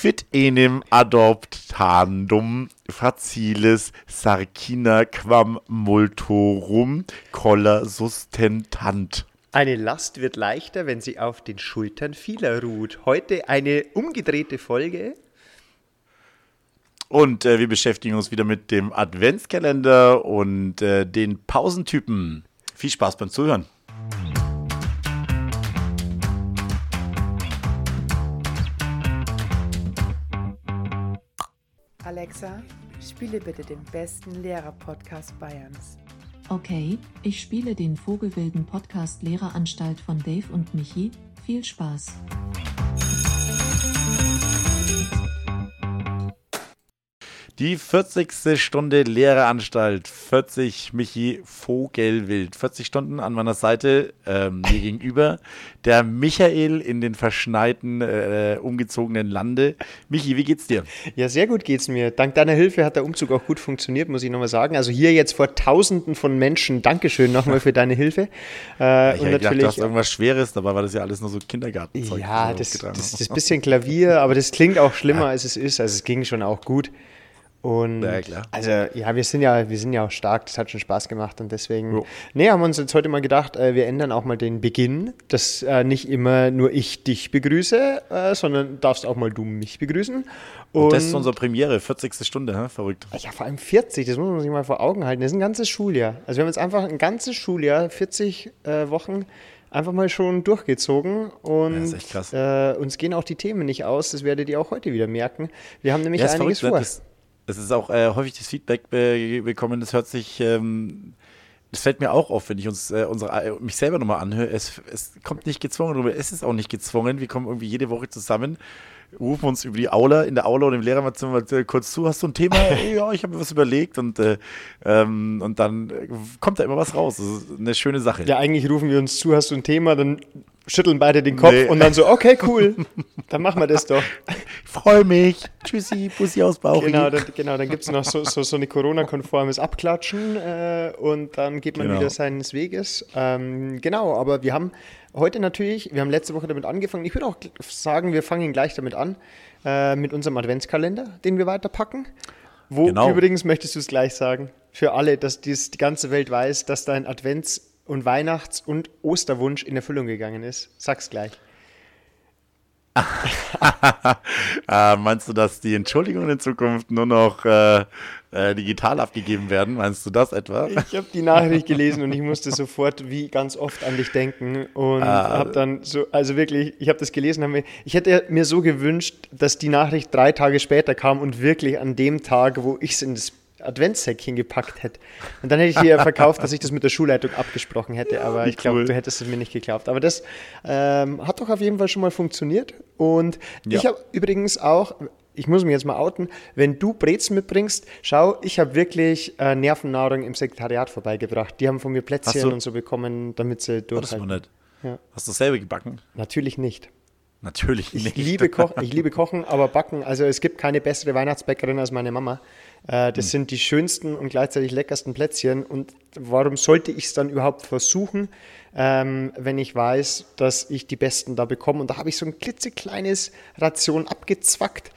Quid enim adoptandum facilis sarcina quam multorum colla sustentant. Eine Last wird leichter, wenn sie auf den Schultern vieler ruht. Heute eine umgedrehte Folge. Und äh, wir beschäftigen uns wieder mit dem Adventskalender und äh, den Pausentypen. Viel Spaß beim Zuhören. Alexa, spiele bitte den besten Lehrer-Podcast Bayerns. Okay, ich spiele den Vogelwilden Podcast Lehreranstalt von Dave und Michi. Viel Spaß. Die 40. Stunde Lehreranstalt. 40 Michi Vogelwild. 40 Stunden an meiner Seite, ähm, mir gegenüber. Der Michael in den verschneiten, äh, umgezogenen Lande. Michi, wie geht's dir? Ja, sehr gut geht's mir. Dank deiner Hilfe hat der Umzug auch gut funktioniert, muss ich nochmal sagen. Also hier jetzt vor Tausenden von Menschen. Dankeschön nochmal für deine Hilfe. Äh, ich und natürlich gedacht, du hast irgendwas Schweres, dabei war das ja alles nur so Kindergartenzeug. Ja, das, das, das ist ein bisschen Klavier, aber das klingt auch schlimmer, als es ist. Also es ging schon auch gut. Und ja, klar. also ja, wir sind ja, wir sind ja auch stark, das hat schon Spaß gemacht und deswegen, jo. nee, haben wir uns jetzt heute mal gedacht, äh, wir ändern auch mal den Beginn, dass äh, nicht immer nur ich dich begrüße, äh, sondern darfst auch mal du mich begrüßen. Und, und das ist unsere Premiere, 40. Stunde, hä? verrückt. Ja, vor allem 40, das muss man sich mal vor Augen halten. Das ist ein ganzes Schuljahr. Also wir haben jetzt einfach ein ganzes Schuljahr, 40 äh, Wochen einfach mal schon durchgezogen und ja, äh, uns gehen auch die Themen nicht aus. Das werdet ihr auch heute wieder merken. Wir haben nämlich ja, einiges verrückt, vor. Das, es ist auch äh, häufig das Feedback be bekommen, das hört sich, ähm, das fällt mir auch auf, wenn ich uns äh, unsere, äh, mich selber nochmal anhöre. Es, es kommt nicht gezwungen drüber, es ist auch nicht gezwungen. Wir kommen irgendwie jede Woche zusammen, rufen uns über die Aula, in der Aula und im Lehrerzimmer äh, kurz zu, hast du ein Thema? ja, ich habe mir was überlegt und, äh, ähm, und dann äh, kommt da immer was raus. Das ist eine schöne Sache. Ja, eigentlich rufen wir uns zu, hast du ein Thema, dann schütteln beide den Kopf nee. und dann so, okay, cool, dann machen wir das doch. Ich freue mich. Tschüssi, Bussi aus Bauch. Genau, dann, genau, dann gibt es noch so, so, so eine Corona-konformes Abklatschen äh, und dann geht man genau. wieder seines Weges. Ähm, genau, aber wir haben heute natürlich, wir haben letzte Woche damit angefangen. Ich würde auch sagen, wir fangen gleich damit an, äh, mit unserem Adventskalender, den wir weiterpacken. Wo genau. übrigens möchtest du es gleich sagen? Für alle, dass dies die ganze Welt weiß, dass dein Advents und Weihnachts- und Osterwunsch in Erfüllung gegangen ist? Sag's gleich. äh, meinst du, dass die Entschuldigungen in Zukunft nur noch äh, äh, digital abgegeben werden? Meinst du das etwa? Ich habe die Nachricht gelesen und ich musste sofort wie ganz oft an dich denken und ah. habe dann so, also wirklich, ich habe das gelesen, hab mir, ich hätte mir so gewünscht, dass die Nachricht drei Tage später kam und wirklich an dem Tag, wo ich es in das Adventssäckchen gepackt hätte. Und dann hätte ich dir verkauft, dass ich das mit der Schulleitung abgesprochen hätte, ja, aber ich glaube, cool. du hättest es mir nicht geglaubt. Aber das ähm, hat doch auf jeden Fall schon mal funktioniert. Und ja. ich habe übrigens auch, ich muss mich jetzt mal outen, wenn du Brezen mitbringst, schau, ich habe wirklich äh, Nervennahrung im Sekretariat vorbeigebracht. Die haben von mir Plätzchen und so bekommen, damit sie durchhalten. Oh, das ist ja. Hast du selber gebacken? Natürlich nicht. Natürlich nicht. Ich liebe, ich liebe Kochen, aber Backen, also es gibt keine bessere Weihnachtsbäckerin als meine Mama. Äh, das hm. sind die schönsten und gleichzeitig leckersten Plätzchen. Und warum sollte ich es dann überhaupt versuchen, ähm, wenn ich weiß, dass ich die besten da bekomme? Und da habe ich so ein klitzekleines Ration abgezwackt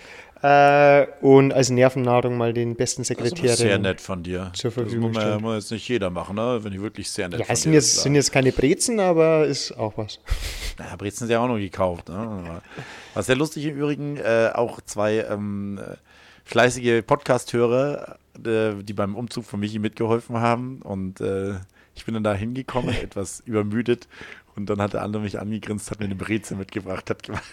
äh, und als Nervennahrung mal den besten Sekretär. Das ist sehr nett von dir. Zur Verfügung das muss, man, muss jetzt nicht jeder machen, ne? wenn ich wirklich sehr nett Ja, es sind jetzt, sind jetzt keine Brezen, aber ist auch was. Naja, Brezen sind ja auch noch gekauft. Ne? Was sehr lustig im Übrigen, äh, auch zwei ähm, fleißige Podcast-Hörer, äh, die beim Umzug von Michi mitgeholfen haben. Und äh, ich bin dann da hingekommen, etwas übermüdet. Und dann hat der andere mich angegrinst, hat mir eine Brezel mitgebracht, hat gemeint,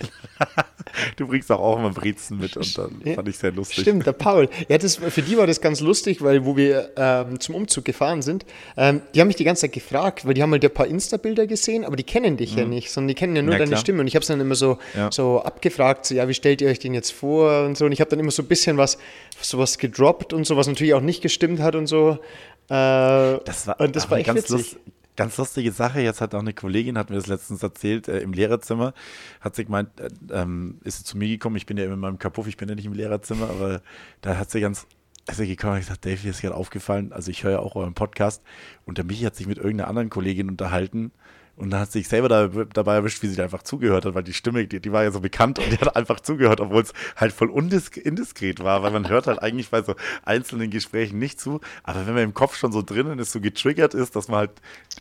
du bringst auch, auch immer Brezen mit. Und dann fand ich sehr lustig. Stimmt, der Paul. Ja, das, für die war das ganz lustig, weil wo wir ähm, zum Umzug gefahren sind, ähm, die haben mich die ganze Zeit gefragt, weil die haben halt ein paar Insta-Bilder gesehen, aber die kennen dich mhm. ja nicht, sondern die kennen ja nur ja, deine klar. Stimme. Und ich habe es dann immer so, ja. so abgefragt, so, ja, wie stellt ihr euch den jetzt vor und so. Und ich habe dann immer so ein bisschen was, sowas gedroppt und so, was natürlich auch nicht gestimmt hat und so. Äh, das war, und das war echt ganz witzig. Lust, ganz lustige Sache. Jetzt hat auch eine Kollegin, hat mir das letztens erzählt, äh, im Lehrerzimmer, hat sie gemeint, äh, ähm, ist sie zu mir gekommen. Ich bin ja immer in meinem Kapuff, ich bin ja nicht im Lehrerzimmer, aber da hat sie ganz, also gekommen und gesagt, Dave, mir ist gerade aufgefallen, also ich höre ja auch euren Podcast und der Michi hat sich mit irgendeiner anderen Kollegin unterhalten Und dann hat sich selber da, dabei erwischt, wie sie da einfach zugehört hat, weil die Stimme, die, die war ja so bekannt und die hat einfach zugehört, obwohl es halt voll undisk indiskret war, weil man hört halt eigentlich bei so einzelnen Gesprächen nicht zu. Aber wenn man im Kopf schon so drinnen ist, so getriggert ist, dass man halt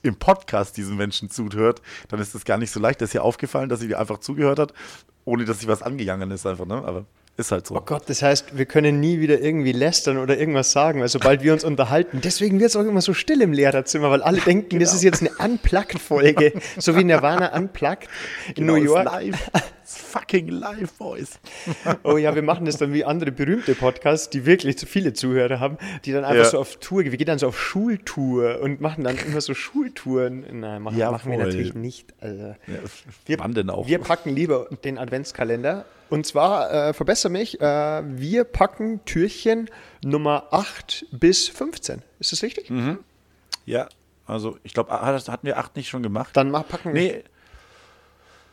im Podcast diesen Menschen zuhört, dann ist das gar nicht so leicht. Das ist ja aufgefallen, dass sie einfach zugehört hat, ohne dass sich was angegangen ist einfach, ne? Aber ist halt so. Oh Gott, das heißt, wir können nie wieder irgendwie lästern oder irgendwas sagen, weil sobald wir uns unterhalten, deswegen wird es auch immer so still im Lehrerzimmer, weil alle denken, genau. das ist jetzt eine Unplugged-Folge, so wie Nirvana Unplugged in genau, New York. Live. Fucking live, Boys. oh ja, wir machen das dann wie andere berühmte Podcasts, die wirklich zu viele Zuhörer haben, die dann einfach ja. so auf Tour gehen. Wir gehen dann so auf Schultour und machen dann immer so Schultouren. Nein, machen, ja, machen wir natürlich nicht. Also, ja, wir, wann denn auch? Wir packen lieber den Adventskalender und zwar, äh, verbessere mich, äh, wir packen Türchen Nummer 8 bis 15. Ist das richtig? Mhm. Ja, also ich glaube, hatten wir 8 nicht schon gemacht? Dann packen wir. Nee.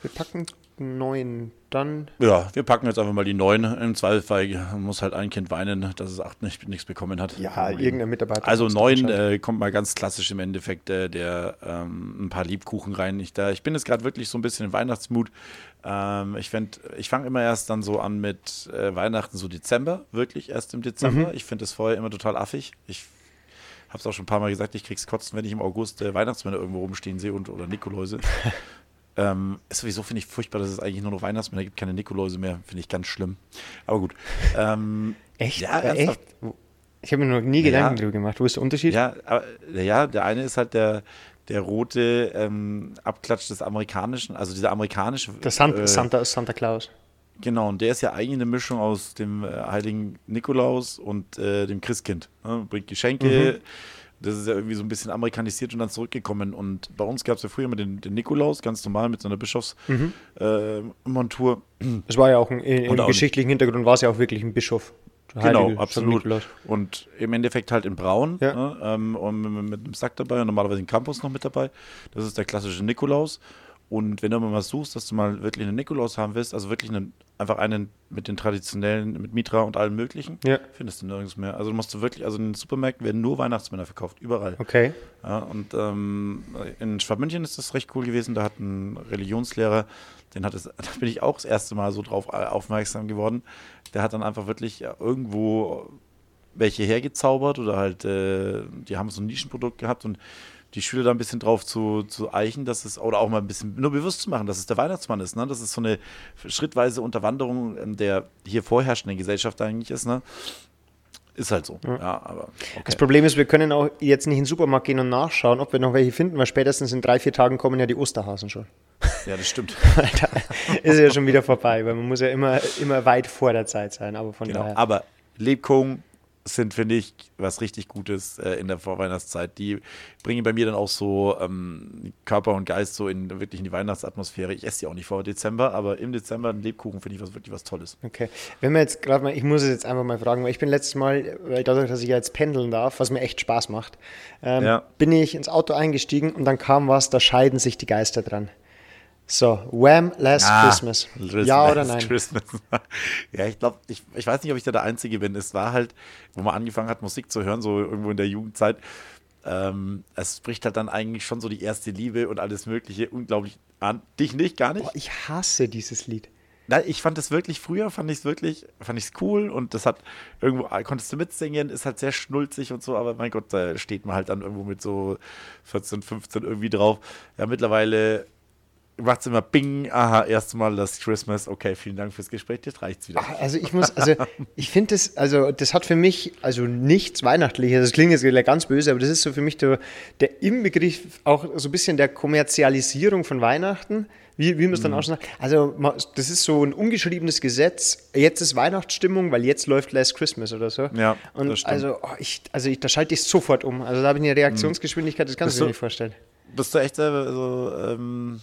Wir packen 9. Dann. Ja, wir packen jetzt einfach mal die 9. Im Zweifelsfall muss halt ein Kind weinen, dass es 8 nicht, nichts bekommen hat. Ja, irgendein Mitarbeiter. Also 9 äh, kommt mal ganz klassisch im Endeffekt äh, der ähm, ein paar Liebkuchen rein. Ich, da, ich bin jetzt gerade wirklich so ein bisschen in Weihnachtsmut. Ähm, ich ich fange immer erst dann so an mit äh, Weihnachten, so Dezember, wirklich erst im Dezember. Mhm. Ich finde es vorher immer total affig. Ich habe es auch schon ein paar Mal gesagt, ich krieg's kotzen, wenn ich im August äh, Weihnachtsmänner irgendwo rumstehen sehe und, oder Nikoläuse. ähm, ist sowieso, finde ich, furchtbar, dass es eigentlich nur noch Weihnachtsmänner gibt, keine Nikoläuse mehr. Finde ich ganz schlimm. Aber gut. Ähm, echt? Ja, echt? Ich habe mir noch nie Gedanken ja, darüber gemacht. Wo ist der Unterschied? Ja, aber, ja, der eine ist halt der, der rote ähm, Abklatsch des amerikanischen, also dieser amerikanische. Der Santa, äh, Santa, Santa Claus. Genau, und der ist ja eigentlich eine Mischung aus dem äh, heiligen Nikolaus und äh, dem Christkind. Ne? Bringt Geschenke. Mhm. Das ist ja irgendwie so ein bisschen amerikanisiert und dann zurückgekommen. Und bei uns gab es ja früher immer den, den, Nikolaus, ganz normal mit so einer Bischofsmontur. Mhm. Äh, es war ja auch ein, im geschichtlichen Hintergrund war es ja auch wirklich ein Bischof. Genau, absolut. Und im Endeffekt halt in Braun ja. ne, ähm, und mit, mit einem Sack dabei und normalerweise ein Campus noch mit dabei. Das ist der klassische Nikolaus. Und wenn du mal was suchst, dass du mal wirklich einen Nikolaus haben willst, also wirklich einen, einfach einen mit den traditionellen, mit Mitra und allem möglichen, ja. findest du nirgends mehr. Also du musst du wirklich, also in den Supermärkten werden nur Weihnachtsmänner verkauft, überall. Okay. Ja, und ähm, in Schwabmünchen ist das recht cool gewesen, da hat ein Religionslehrer, den hat es, da bin ich auch das erste Mal so drauf aufmerksam geworden, der hat dann einfach wirklich irgendwo welche hergezaubert oder halt, äh, die haben so ein Nischenprodukt gehabt und die Schüler da ein bisschen drauf zu, zu eichen, dass es, oder auch mal ein bisschen nur bewusst zu machen, dass es der Weihnachtsmann ist, ne? Dass es so eine schrittweise Unterwanderung ähm, der hier vorherrschenden Gesellschaft eigentlich ist, ne? Ist halt so. Ja. ja aber okay. Das Problem ist, wir können auch jetzt nicht in den Supermarkt gehen und nachschauen, ob wir noch welche finden, weil spätestens in drei, vier Tagen kommen ja die Osterhasen schon. Ja, das stimmt. ist ja schon wieder vorbei, weil man muss ja immer, immer weit vor der Zeit sein. Aber von genau. daher. Aber Lebkuchen, sind, finde ich, was richtig Gutes äh, in der Vorweihnachtszeit. Die bringen bei mir dann auch so ähm, Körper und Geist so in wirklich in die Weihnachtsatmosphäre. Ich esse die auch nicht vor Dezember, aber im Dezember ein Lebkuchen finde ich was wirklich was Tolles. Okay. Wenn wir jetzt gerade mal, ich muss es jetzt einfach mal fragen, weil ich bin letztes Mal, weil dadurch, dass ich jetzt pendeln darf, was mir echt Spaß macht, ähm, ja. bin ich ins Auto eingestiegen und dann kam was, da scheiden sich die Geister dran. So, Wham! Last ah, Christmas. Ja oder nein? Christmas. ja, ich glaube, ich, ich weiß nicht, ob ich da der Einzige bin. Es war halt, wo man angefangen hat, Musik zu hören, so irgendwo in der Jugendzeit. Ähm, es spricht halt dann eigentlich schon so die erste Liebe und alles Mögliche unglaublich an. Dich nicht, gar nicht? Boah, ich hasse dieses Lied. Nein, ich fand es wirklich früher, fand ich es wirklich, fand ich es cool und das hat irgendwo, konntest du mitsingen, ist halt sehr schnulzig und so, aber mein Gott, da steht man halt dann irgendwo mit so 14, 15 irgendwie drauf. Ja, mittlerweile macht es immer Bing, aha, erstmal das Christmas, okay, vielen Dank fürs Gespräch, jetzt reicht's wieder. Ach, also ich muss, also ich finde das, also das hat für mich also nichts Weihnachtliches, das klingt jetzt ganz böse, aber das ist so für mich der, der Inbegriff auch so ein bisschen der Kommerzialisierung von Weihnachten, wie, wie man es dann mhm. auch schon sagt. Also das ist so ein ungeschriebenes Gesetz, jetzt ist Weihnachtsstimmung, weil jetzt läuft Last Christmas oder so. Ja, Und das stimmt. also, oh, ich, also ich, da schalte ich sofort um, also da habe ich eine Reaktionsgeschwindigkeit, das kannst du dir nicht vorstellen. Bist du echt selber so, ähm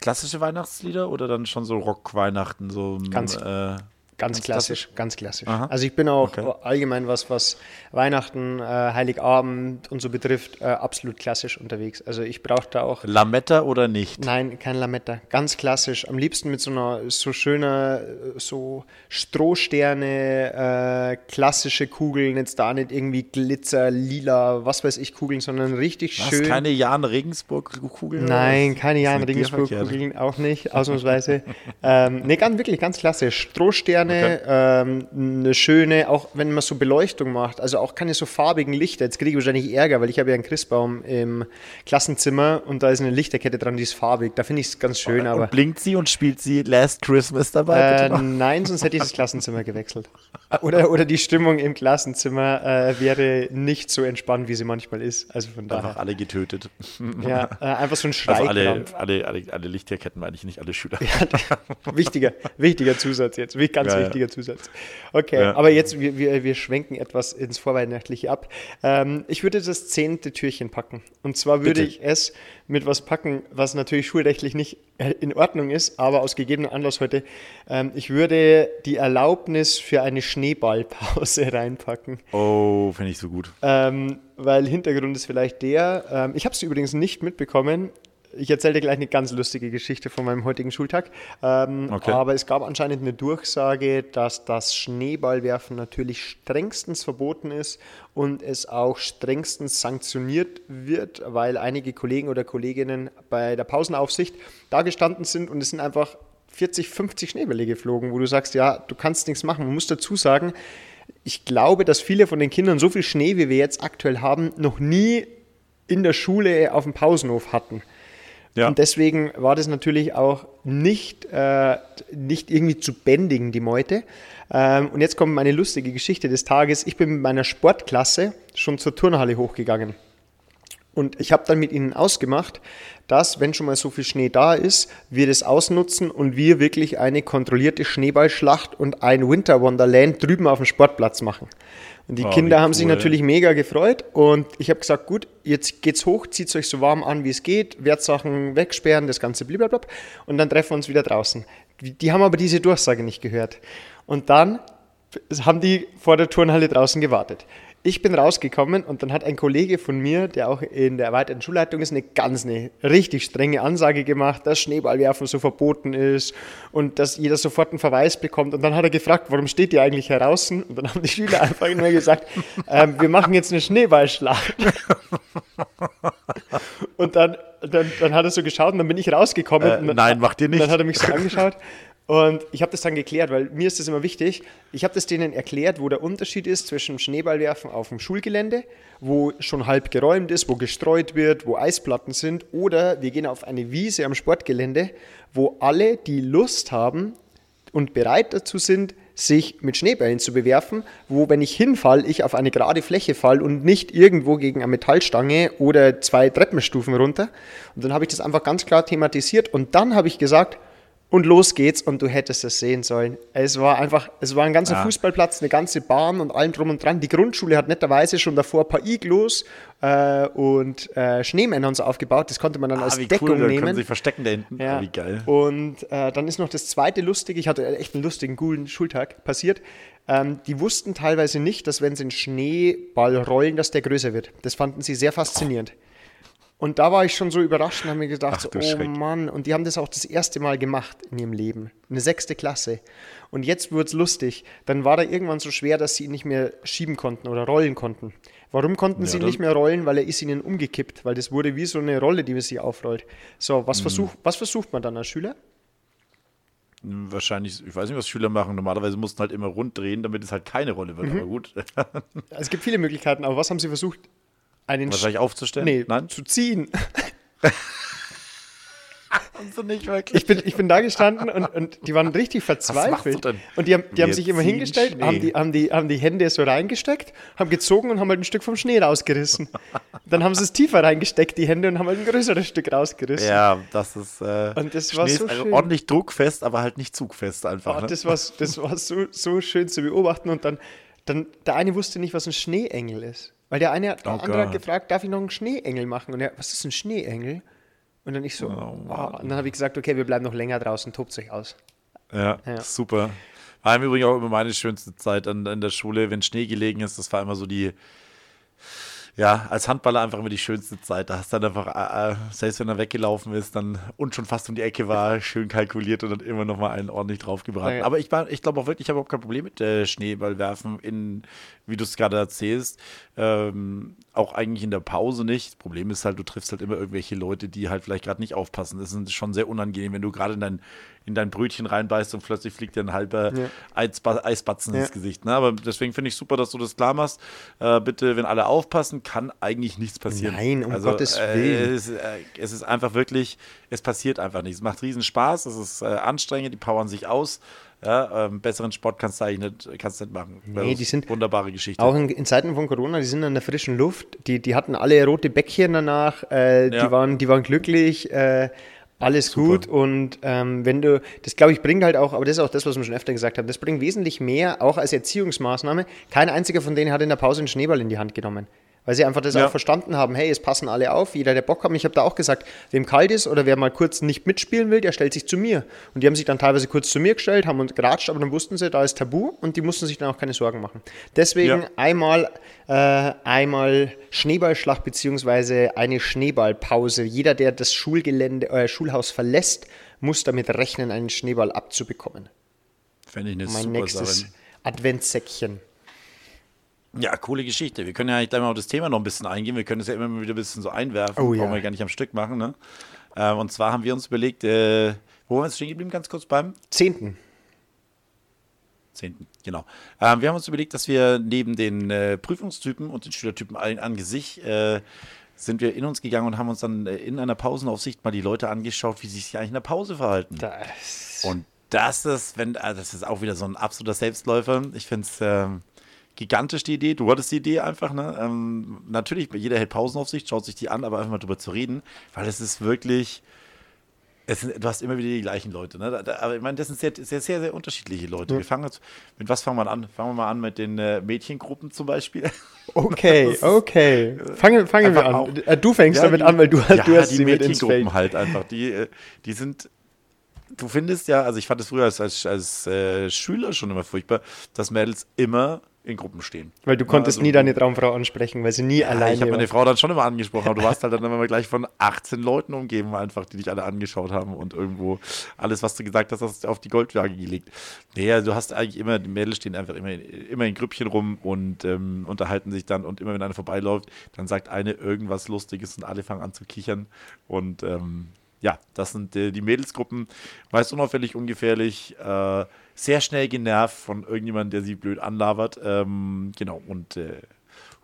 klassische Weihnachtslieder oder dann schon so Rock-Weihnachten? So, ganz, äh, Ganz, Ganz klassisch, ganz klassisch. Aha. Also ich bin auch Okay. allgemein, was, was Weihnachten, äh, Heiligabend und so betrifft, äh, absolut klassisch unterwegs. Also ich brauche da auch, Lametta oder nicht? nein, kein Lametta, ganz klassisch. Am liebsten mit so einer so schöner, so Strohsterne, äh, klassische Kugeln, jetzt da nicht irgendwie Glitzer, lila, was weiß ich, Kugeln, sondern richtig Was, schön. keine Jan Regensburg-Kugel? Nein, keine Jan Regensburg-Kugeln, auch nicht, ausnahmsweise. ähm, nee, ganz wirklich, ganz klasse. Strohsterne, ähm, eine schöne, auch wenn man so Beleuchtung macht, also auch keine so farbigen Lichter. Jetzt kriege ich wahrscheinlich Ärger, weil ich habe ja einen Christbaum im Klassenzimmer und da ist eine Lichterkette dran, die ist farbig. Da finde ich es ganz schön, aber. Und blinkt sie und spielt sie Last Christmas dabei? Äh, nein, sonst hätte ich das Klassenzimmer gewechselt. Oder, oder die Stimmung im Klassenzimmer äh, wäre nicht so entspannt, wie sie manchmal ist. Also von Einfach daher. alle getötet. Ja, äh, einfach so ein Also alle, alle, alle, alle Lichterketten meine ich, nicht alle Schüler. wichtiger, wichtiger Zusatz jetzt, wi- ganz ja. wichtiger Zusatz. Okay, Ja. aber jetzt, wir, wir, wir schwenken etwas ins Vorweihnachtliche ab. Ähm, ich würde das zehnte Türchen packen. Und zwar würde Bitte. ich es mit was packen, was natürlich schulrechtlich nicht in Ordnung ist, aber aus gegebenem Anlass heute. Ähm, ich würde die Erlaubnis für eine Schneeballpause reinpacken. Oh, finde ich so gut. Ähm, weil Hintergrund ist vielleicht der, ähm, ich habe es übrigens nicht mitbekommen. Ich erzähle dir gleich eine ganz lustige Geschichte von meinem heutigen Schultag. Ähm, Okay. Aber es gab anscheinend eine Durchsage, dass das Schneeballwerfen natürlich strengstens verboten ist und es auch strengstens sanktioniert wird, weil einige Kollegen oder Kolleginnen bei der Pausenaufsicht da gestanden sind und es sind einfach 40, 50 Schneebälle geflogen, wo du sagst, ja, du kannst nichts machen. Man muss dazu sagen, ich glaube, dass viele von den Kindern so viel Schnee, wie wir jetzt aktuell haben, noch nie in der Schule auf dem Pausenhof hatten. Ja. Und deswegen war das natürlich auch nicht, äh, nicht irgendwie zu bändigen, die Meute. Ähm, und jetzt kommt meine lustige Geschichte des Tages. Ich bin mit meiner Sportklasse schon zur Turnhalle hochgegangen. Und ich habe dann mit ihnen ausgemacht, dass, wenn schon mal so viel Schnee da ist, wir das ausnutzen und wir wirklich eine kontrollierte Schneeballschlacht und ein Winter Wonderland drüben auf dem Sportplatz machen. Die Oh, Kinder haben sich cool. natürlich mega gefreut und ich habe gesagt, gut, jetzt geht's hoch, zieht euch so warm an, wie es geht, Wertsachen wegsperren, das ganze blablabla und dann treffen wir uns wieder draußen. Die, die haben aber diese Durchsage nicht gehört. Und dann haben die vor der Turnhalle draußen gewartet. Ich bin rausgekommen und dann hat ein Kollege von mir, der auch in der erweiterten Schulleitung ist, eine ganz, eine richtig strenge Ansage gemacht, dass Schneeballwerfen so verboten ist und dass jeder sofort einen Verweis bekommt. Und dann hat er gefragt, warum steht ihr eigentlich hier draußen? Und dann haben die Schüler einfach nur gesagt, ähm, wir machen jetzt eine Schneeballschlacht. Und dann, dann, dann hat er so geschaut und dann bin ich rausgekommen. Äh, dann, nein, macht ihr Und nicht. dann hat er mich so angeschaut und ich habe das dann geklärt, weil mir ist das immer wichtig. Ich habe das denen erklärt, wo der Unterschied ist zwischen Schneeballwerfen auf dem Schulgelände, wo schon halb geräumt ist, wo gestreut wird, wo Eisplatten sind, oder wir gehen auf eine Wiese am Sportgelände, wo alle, die Lust haben und bereit dazu sind, sich mit Schneebällen zu bewerfen, wo, wenn ich hinfall, ich auf eine gerade Fläche fall und nicht irgendwo gegen eine Metallstange oder zwei Treppenstufen runter. Und dann habe ich das einfach ganz klar thematisiert und dann habe ich gesagt, und los geht's und du hättest es sehen sollen. Es war einfach, es war ein ganzer Ja. Fußballplatz, eine ganze Bahn und allem drum und dran. Die Grundschule hat netterweise schon davor ein paar Iglos äh, und äh, Schneemänner und so aufgebaut. Das konnte man dann als Ah, wie Deckung cool, da nehmen. können sie sich verstecken da hinten. Ja. Ah, wie geil. Und äh, dann ist noch das zweite lustige, ich hatte echt einen lustigen, coolen Schultag passiert. Ähm, die wussten teilweise nicht, dass wenn sie einen Schneeball rollen, dass der größer wird. Das fanden sie sehr faszinierend. Und da war ich schon so überrascht und habe mir gedacht, Ach, so, oh Schreck. Mann, und die haben das auch das erste Mal gemacht in ihrem Leben. Eine sechste Klasse. Und jetzt wurde es lustig. Dann war er irgendwann so schwer, dass sie ihn nicht mehr schieben konnten oder rollen konnten. Warum konnten sie ihn nicht mehr rollen? Weil er ist ihnen umgekippt, weil das wurde wie so eine Rolle, die sich aufrollt. So, Mhm. was, versuch, was versucht man dann als Schüler? Wahrscheinlich, ich weiß nicht, was Schüler machen. Normalerweise mussten halt immer rund drehen, damit es halt keine Rolle Mhm. wird. Aber gut. Es gibt viele Möglichkeiten, aber was haben sie versucht? Einen Sch- Wahrscheinlich aufzustellen. nee, Nein? zu ziehen. Also nicht wirklich. Ich bin, ich bin da gestanden und, und die waren richtig verzweifelt. denn? Und die haben, die haben sich immer hingestellt, Schnee. haben die, haben, die, haben die Hände so reingesteckt, haben gezogen und haben halt ein Stück vom Schnee rausgerissen. Dann haben sie es tiefer reingesteckt, die Hände, und haben halt ein größeres Stück rausgerissen. Ja, das ist. Äh, Und das war so also schön. ordentlich druckfest, aber halt nicht zugfest einfach. Oh, ne? das war, das war so, so schön zu beobachten. Und dann, dann, der eine wusste nicht, was ein Schneeengel ist. Weil der eine, der Oh andere hat gefragt, darf ich noch einen Schneeengel machen? Und er, was ist ein Schneeengel? Und dann ich so, Oh, wow. Und dann habe ich gesagt, okay, wir bleiben noch länger draußen, tobt euch aus. Ja, Ja. super. War im Übrigen auch immer meine schönste Zeit an, an der Schule, wenn Schnee gelegen ist. Das war immer so die, ja, als Handballer einfach immer die schönste Zeit. Da hast du dann einfach, äh, äh, selbst wenn er weggelaufen ist, dann und schon fast um die Ecke war, schön kalkuliert und dann immer noch mal einen ordentlich draufgebracht. Ja. Aber ich, war- ich glaube auch wirklich, ich habe überhaupt kein Problem mit äh, Schneeballwerfen, in, wie du es gerade erzählst. Ähm, auch eigentlich in der Pause nicht. Das Problem ist halt, du triffst halt immer irgendwelche Leute, die halt vielleicht gerade nicht aufpassen. Das ist schon sehr unangenehm, wenn du gerade in dein, in dein Brötchen reinbeißt und plötzlich fliegt dir ein halber Ja. Eisba Eisbatzen ins Ja. Gesicht. Ne? Aber deswegen finde ich super, dass du das klar machst. Äh, bitte, wenn alle aufpassen, kann eigentlich nichts passieren. Nein, um also, Gottes äh, Willen. Es, ist, äh, es ist einfach wirklich, es passiert einfach nichts. Es macht riesen Spaß, es ist äh, anstrengend, die powern sich aus. Ja, ähm, besseren Sport kannst du eigentlich nicht, kannst nicht machen. Nee, die sind wunderbare Geschichte. Auch in, in Zeiten von Corona, die sind an der frischen Luft. Die, die hatten alle rote Bäckchen danach. Äh, Ja. die, waren, die waren glücklich. Äh, alles Super. gut. Und ähm, wenn du, das glaube ich, bringt halt auch, aber das ist auch das, was wir schon öfter gesagt haben, das bringt wesentlich mehr, auch als Erziehungsmaßnahme. Kein einziger von denen hat in der Pause einen Schneeball in die Hand genommen. Weil sie einfach das Ja. auch verstanden haben, hey, es passen alle auf, jeder, der Bock hat. Ich habe da auch gesagt, wem kalt ist oder wer mal kurz nicht mitspielen will, der stellt sich zu mir. Und die haben sich dann teilweise kurz zu mir gestellt, haben uns geratscht, aber dann wussten sie, da ist Tabu und die mussten sich dann auch keine Sorgen machen. Deswegen Ja. einmal, äh, einmal Schneeballschlacht beziehungsweise eine Schneeballpause. Jeder, der das Schulgelände, äh, Schulhaus verlässt, muss damit rechnen, einen Schneeball abzubekommen. Fände ich eine Mein nächstes Sache. Adventssäckchen. Ja, coole Geschichte. Wir können ja eigentlich gleich mal auf das Thema noch ein bisschen eingehen. Wir können es ja immer wieder ein bisschen so einwerfen. Oh Brauchen ja. wir gar nicht am Stück machen. Ne? Ähm, und zwar haben wir uns überlegt, äh, wo waren wir jetzt stehen geblieben? Ganz kurz beim Zehnten. 10. Genau. Ähm, wir haben uns überlegt, dass wir neben den äh, Prüfungstypen und den Schülertypen allen an sich äh, sind wir in uns gegangen und haben uns dann äh, in einer Pausenaufsicht mal die Leute angeschaut, wie sie sich eigentlich in der Pause verhalten. Das, Und das ist, wenn, äh, das ist auch wieder so ein absoluter Selbstläufer. Ich finde es ähm, gigantisch, die Idee. Du hattest die Idee einfach, ne? Ähm, natürlich, jeder hält Pausenaufsicht, schaut sich die an, aber einfach mal drüber zu reden, weil es ist wirklich. Es sind, du hast immer wieder die gleichen Leute, ne? Da, da, aber ich meine, das sind sehr, sehr, sehr, sehr unterschiedliche Leute. Wir fangen jetzt, mit was fangen wir an? Fangen wir mal an mit den äh, Mädchengruppen zum Beispiel. okay, okay. Fangen, fangen wir an. auch- Äh, Du fängst Ja, damit die- an, weil du, ja, du hast die sie mit ins Feld. Mädchengruppen halt einfach. Die, äh, die sind. Du findest ja, also ich fand es früher als, als, als äh, Schüler schon immer furchtbar, dass Mädels immer in Gruppen stehen. Weil du konntest also nie deine Traumfrau ansprechen, weil sie nie Ja, alleine ich habe meine Frau dann schon immer angesprochen, aber du warst halt dann immer gleich von 18 Leuten umgeben, einfach, die dich alle angeschaut haben und irgendwo alles, was du gesagt hast, hast du auf die Goldwaage gelegt. Nee, also du hast eigentlich immer, die Mädels stehen einfach immer, immer in Grüppchen rum und ähm, unterhalten sich dann und immer wenn einer vorbeiläuft, dann sagt eine irgendwas Lustiges und alle fangen an zu kichern und ähm, ja, das sind äh, die Mädelsgruppen, meist unauffällig, ungefährlich, äh, sehr schnell genervt von irgendjemandem, der sie blöd anlabert, ähm, genau, und äh,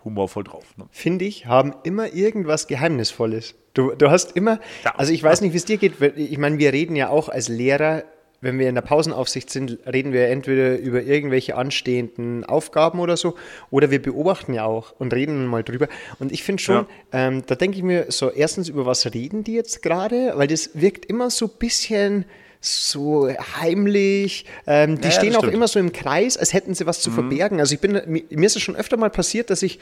humorvoll drauf. Ne? Finde ich, haben immer irgendwas Geheimnisvolles. Du, du hast immer, Ja. also ich weiß nicht, wie es dir geht. Ich meine, wir reden ja auch als Lehrer, wenn wir in der Pausenaufsicht sind, reden wir entweder über irgendwelche anstehenden Aufgaben oder so, oder wir beobachten ja auch und reden mal drüber. Und ich finde schon, Ja. ähm, da denke ich mir so, erstens, über was reden die jetzt gerade? Weil das wirkt immer so ein bisschen so heimlich. Ähm, die Ja, ja, stehen das auch stimmt. immer so im Kreis, als hätten sie was zu verbergen. Also ich bin, mir, ist es schon öfter mal passiert, dass ich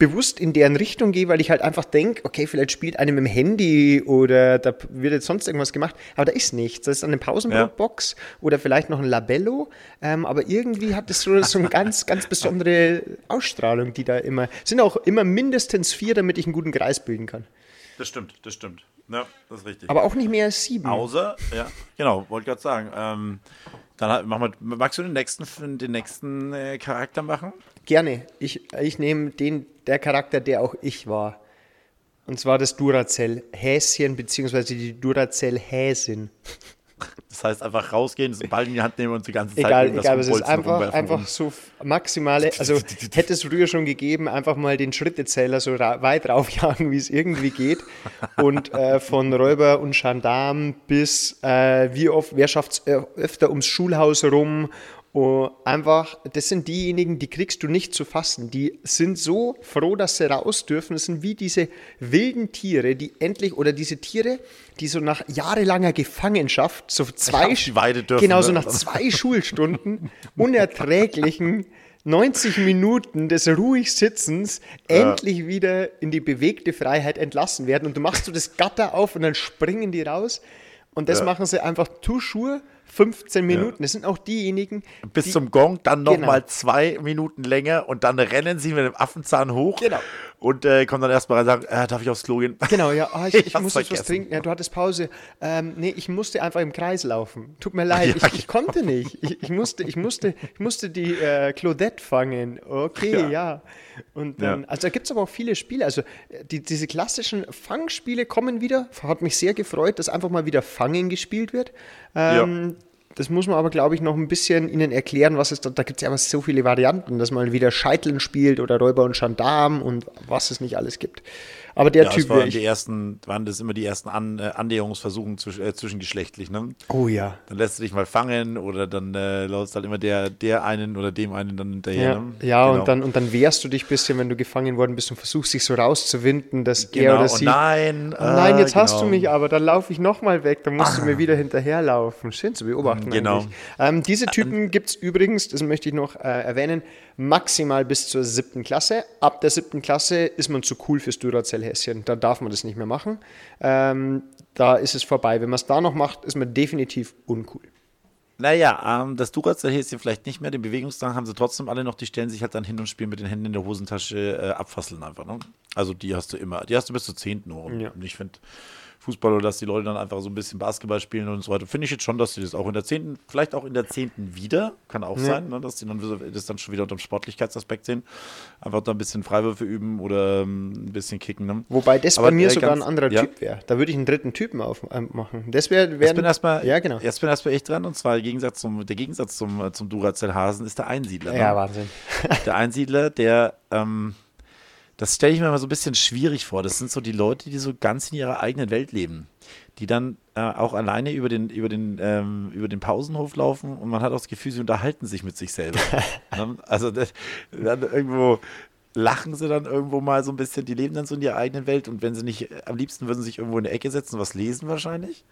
bewusst in deren Richtung gehe, weil ich halt einfach denke, okay, vielleicht spielt eine mit dem Handy oder da wird jetzt sonst irgendwas gemacht, aber da ist nichts. Da ist eine Pausenbrotbox oder vielleicht noch ein Labello, ähm, aber irgendwie hat es so, so eine ganz, ganz besondere Ausstrahlung, die da immer, sind auch immer mindestens vier, damit ich einen guten Kreis bilden kann. Das stimmt, das stimmt. Ja, das ist richtig. Aber auch nicht mehr als sieben. Außer, ja, genau, wollte gerade sagen. Ähm, dann halt, machen wir, magst du den nächsten, den nächsten äh, Charakter machen? Gerne. Ich, ich nehme den, der Charakter, der auch ich war. Und zwar das Duracell-Häschen, beziehungsweise die Duracell-Häsin. Das heißt, einfach rausgehen, den Ball in die Hand nehmen und die ganze Zeit Egal, egal, es ist. Einfach, einfach so maximale, also hätte es früher schon gegeben, einfach mal den Schrittezähler so weit raufjagen, wie es irgendwie geht. Und äh, von Räuber und Gendarm bis äh, wie oft, wer schafft es öfter ums Schulhaus rum. Oh, einfach, das sind diejenigen, die kriegst du nicht zu fassen. Die sind so froh, dass sie raus dürfen. Das sind wie diese wilden Tiere, die endlich, oder diese Tiere, die so nach jahrelanger Gefangenschaft, so zwei, dürfen, genau, ne? so nach zwei Schulstunden, unerträglichen 90 Minuten des ruhig Sitzens endlich wieder in die bewegte Freiheit entlassen werden. Und du machst so das Gatter auf und dann springen die raus. Und das Ja. machen sie einfach toujours 15 Minuten. Das sind auch diejenigen. Bis die, zum Gong, dann Genau. nochmal zwei Minuten länger und dann rennen sie mit dem Affenzahn hoch Genau. und äh, kommen dann erstmal rein und sagen, äh, darf ich aufs Klo gehen? Genau, ja, ah, ich, Ich ich, muss jetzt was trinken. Ja, du hattest Pause. Ähm, nee, ich musste einfach im Kreis laufen. Tut mir leid, Ja, ich, ich konnte nicht. Ich, ich, musste, ich, musste, ich musste die äh, Claudette fangen. Okay, ja. Und dann, Ja. also da gibt es aber auch viele Spiele. Also äh, die, diese klassischen Fangspiele kommen wieder. Hat mich sehr gefreut, dass einfach mal wieder Fangen gespielt wird. Ähm, Das muss man aber, glaube ich, noch ein bisschen Ihnen erklären, was es da, da gibt es ja aber so viele Varianten, dass man wieder Scheiteln spielt oder Räuber und Gendarm und was es nicht alles gibt. Aber der Ja, Typ das waren die ersten, waren das immer die ersten An, äh, Annäherungsversuche zwisch, äh, zwischengeschlechtlich, ne? Oh ja. Dann lässt du dich mal fangen oder dann äh, läuft halt immer der, der einen oder dem einen dann hinterher. Ja, ne? ja Genau. und, dann, und dann wehrst du dich ein bisschen, wenn du gefangen worden bist und versuchst dich so rauszuwinden, dass er genau. oder und sie. nein, Oh nein, jetzt hast du genau. mich aber, dann laufe ich nochmal weg, dann musst du mir wieder hinterherlaufen. Schön zu beobachten. Genau. eigentlich. Ähm, diese Typen gibt es übrigens, das möchte ich noch äh, erwähnen, maximal bis zur siebten Klasse. Ab der siebten Klasse ist man zu cool fürs Duracell-Häschen. Da darf man das nicht mehr machen. Ähm, da ist es vorbei. Wenn man es da noch macht, ist man definitiv uncool. Naja, ähm, das Duracell-Häschen vielleicht nicht mehr, den Bewegungsdrang haben sie trotzdem alle noch, die stellen sich halt dann hin und spielen mit den Händen in der Hosentasche äh, abfasseln einfach. Ne? Also die hast du immer, die hast du bis zur 10. nur. Und Ja. ich finde Fußball oder dass die Leute dann einfach so ein bisschen Basketball spielen und so weiter, finde ich jetzt schon, dass sie das auch in der 10., vielleicht auch in der 10. wieder, kann auch sein, ne? dass die dann das dann schon wieder unter dem Sportlichkeitsaspekt sehen. Einfach da ein bisschen Freiwürfe üben oder ähm, ein bisschen kicken. Ne? Wobei das Aber, bei mir sogar ganz- ein anderer ja. Typ wäre. Da würde ich einen dritten Typen aufmachen. Das wäre. Jetzt bin erstmal, Ja, genau. Jetzt bin erstmal echt dran und zwar der Gegensatz zum, der Gegensatz zum, äh, zum Duracell-Hasen ist der Einsiedler. Ne? Ja, Wahnsinn. Der Einsiedler, der, ähm, das stelle ich mir mal so ein bisschen schwierig vor. Das sind so die Leute, die so ganz in ihrer eigenen Welt leben. Die dann äh, auch alleine über den, über, den, ähm, über den Pausenhof laufen und man hat auch das Gefühl, sie unterhalten sich mit sich selber. Ne? also das, dann irgendwo lachen sie dann irgendwo mal so ein bisschen, die leben dann so in ihrer eigenen Welt und wenn sie nicht, am liebsten würden sie sich irgendwo in eine Ecke setzen und was lesen wahrscheinlich.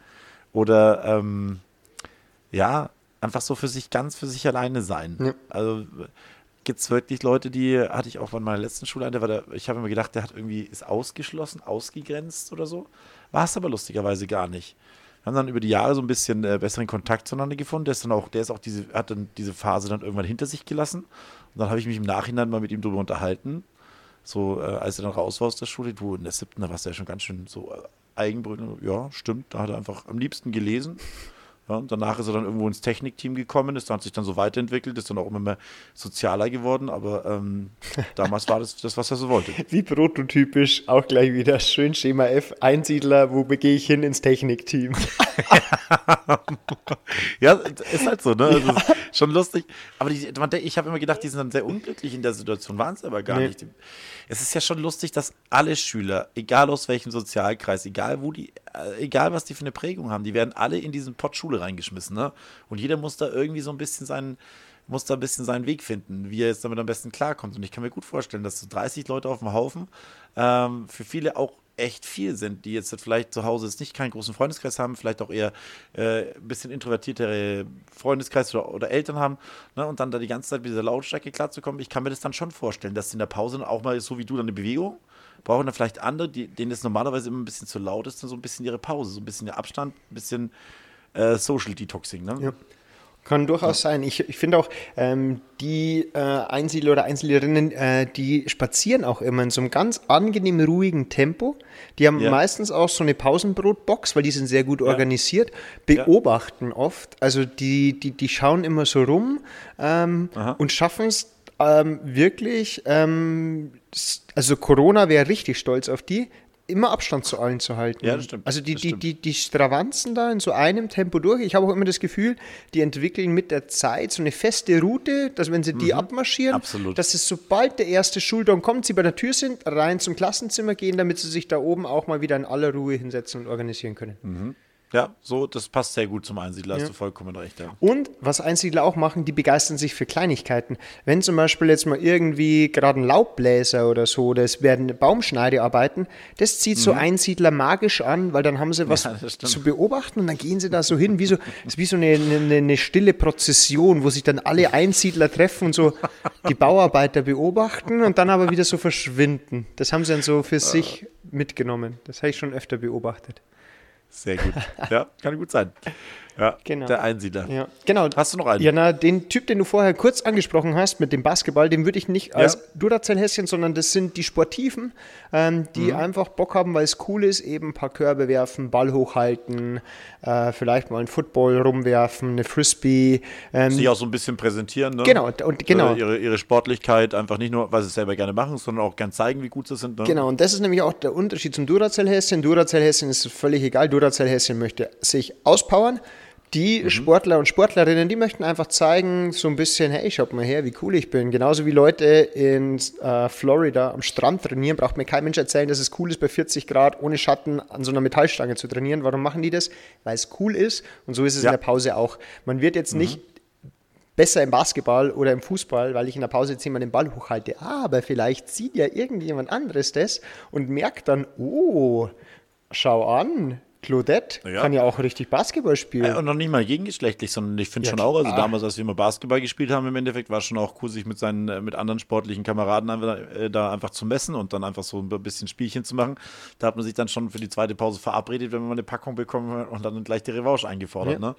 Oder ähm, ja, einfach so für sich, ganz für sich alleine sein. Ja. Also gibt es wirklich Leute, die hatte ich auch von meiner letzten Schule, der war der, ich habe immer gedacht, der hat irgendwie, ist ausgeschlossen, ausgegrenzt oder so. War es aber lustigerweise gar nicht. Wir haben dann über die Jahre so ein bisschen äh, besseren Kontakt zueinander gefunden. Der ist dann auch, der ist auch diese, hat dann diese Phase dann irgendwann hinter sich gelassen. Und dann habe ich mich im Nachhinein mal mit ihm drüber unterhalten. So, äh, als er dann raus war aus der Schule, du in der siebten, da warst du ja schon ganz schön so äh, eigenbrüllend. Ja, stimmt, da hat er einfach am liebsten gelesen. Ja, danach ist er dann irgendwo ins Technikteam gekommen, ist, hat sich dann so weiterentwickelt, ist dann auch immer mehr sozialer geworden, aber ähm, damals war das das, was er so wollte. Wie prototypisch, auch gleich wieder schön Schema F, Einsiedler, wo gehe ich hin ins Technikteam? Ja, ist halt so, ne? Also ist schon lustig. Aber die, ich habe immer gedacht, die sind dann sehr unglücklich in der Situation, waren es aber gar Nee. nicht. Es ist ja schon lustig, dass alle Schüler, egal aus welchem Sozialkreis, egal wo die, äh, egal was die für eine Prägung haben, die werden alle in diesen Pott Schule reingeschmissen, ne? Und jeder muss da irgendwie so ein bisschen seinen, muss da ein bisschen seinen Weg finden, wie er jetzt damit am besten klarkommt. Und ich kann mir gut vorstellen, dass so 30 Leute auf dem Haufen ähm, für viele auch echt viel sind, die jetzt vielleicht zu Hause jetzt nicht keinen großen Freundeskreis haben, vielleicht auch eher äh, ein bisschen introvertiertere Freundeskreis oder, oder Eltern haben ne, und dann da die ganze Zeit mit dieser Lautstärke klarzukommen. Ich kann mir das dann schon vorstellen, dass in der Pause auch mal so wie du dann eine Bewegung brauchen dann vielleicht andere, die, denen es normalerweise immer ein bisschen zu laut ist, dann so ein bisschen ihre Pause, so ein bisschen der Abstand, ein bisschen äh, Social Detoxing. Ne? Ja. Kann durchaus sein. Ich, ich finde auch, ähm, die äh, Einsiedler oder Einsiedlerinnen, äh, die spazieren auch immer in so einem ganz angenehm ruhigen Tempo. Die haben Ja. meistens auch so eine Pausenbrotbox, weil die sind sehr gut organisiert, beobachten oft. Also die, die, die schauen immer so rum ähm, und schaffen es ähm, wirklich, ähm, also Corona wäre richtig stolz auf die, immer Abstand zu allen zu halten. Ja, das stimmt. Also die, die, stimmt. die, die stravanzen da in so einem Tempo durch. Ich habe auch immer das Gefühl, die entwickeln mit der Zeit so eine feste Route, dass wenn sie die abmarschieren, Mhm. Absolut. dass es sobald der erste Schultag kommt, sie bei der Tür sind, rein zum Klassenzimmer gehen, damit sie sich da oben auch mal wieder in aller Ruhe hinsetzen und organisieren können. Mhm. Ja, so, das passt sehr gut zum Einsiedler, hast Ja. du vollkommen recht. Ja. Und was Einsiedler auch machen, die begeistern sich für Kleinigkeiten. Wenn zum Beispiel jetzt mal irgendwie gerade ein Laubbläser oder so, das werden Baumschneidearbeiten, das zieht so Einsiedler magisch an, weil dann haben sie was Mhm. Ja, zu beobachten und dann gehen sie da so hin, wie so, ist wie so eine, eine, eine stille Prozession, wo sich dann alle Einsiedler treffen und so die Bauarbeiter beobachten und dann aber wieder so verschwinden. Das haben sie dann so für sich mitgenommen. Das habe ich schon öfter beobachtet. Sehr gut. Ja, kann gut sein. Ja, Genau. der Einsiedler. Ja, genau. Hast du noch einen? Ja, na, den Typ, den du vorher kurz angesprochen hast mit dem Basketball, den würde ich nicht als Duracell-Häschen, sondern das sind die Sportiven, ähm, die Mhm. einfach Bock haben, weil es cool ist, eben ein paar Körbe werfen, Ball hochhalten, äh, vielleicht mal einen Football rumwerfen, eine Frisbee. Ähm, Sich auch so ein bisschen präsentieren, ne? Genau, und genau. Äh, Ihre, ihre Sportlichkeit einfach nicht nur, weil sie es selber gerne machen, sondern auch gern zeigen, wie gut sie sind. Ne? Genau, und das ist nämlich auch der Unterschied zum Duracell-Häschen. Duracell-Häschen ist völlig egal. Duracell-Häschen möchte sich auspowern. Die Mhm. Sportler und Sportlerinnen, die möchten einfach zeigen, so ein bisschen, hey, schaut mal her, wie cool ich bin. Genauso wie Leute in äh, Florida am Strand trainieren, braucht mir kein Mensch erzählen, dass es cool ist, bei 40 Grad ohne Schatten an so einer Metallstange zu trainieren. Warum machen die das? Weil es cool ist. Und so ist es Ja. in der Pause auch. Man wird Mhm. jetzt nicht besser im Basketball oder im Fußball, weil ich in der Pause zehnmal den Ball hochhalte. Aber vielleicht sieht ja irgendjemand anderes das und merkt dann, oh, schau an, Claudette Ja. kann ja auch richtig Basketball spielen. Und noch nicht mal gegengeschlechtlich, sondern ich finde Ja, schon auch, also klar. damals, als wir immer Basketball gespielt haben, im Endeffekt war es schon auch cool, sich mit seinen, äh, mit anderen sportlichen Kameraden einfach, äh, da einfach zu messen und dann einfach so ein bisschen Spielchen zu machen. Da hat man sich dann schon für die zweite Pause verabredet, wenn man mal eine Packung bekommen hat und dann gleich die Revanche eingefordert. Ja. Ne?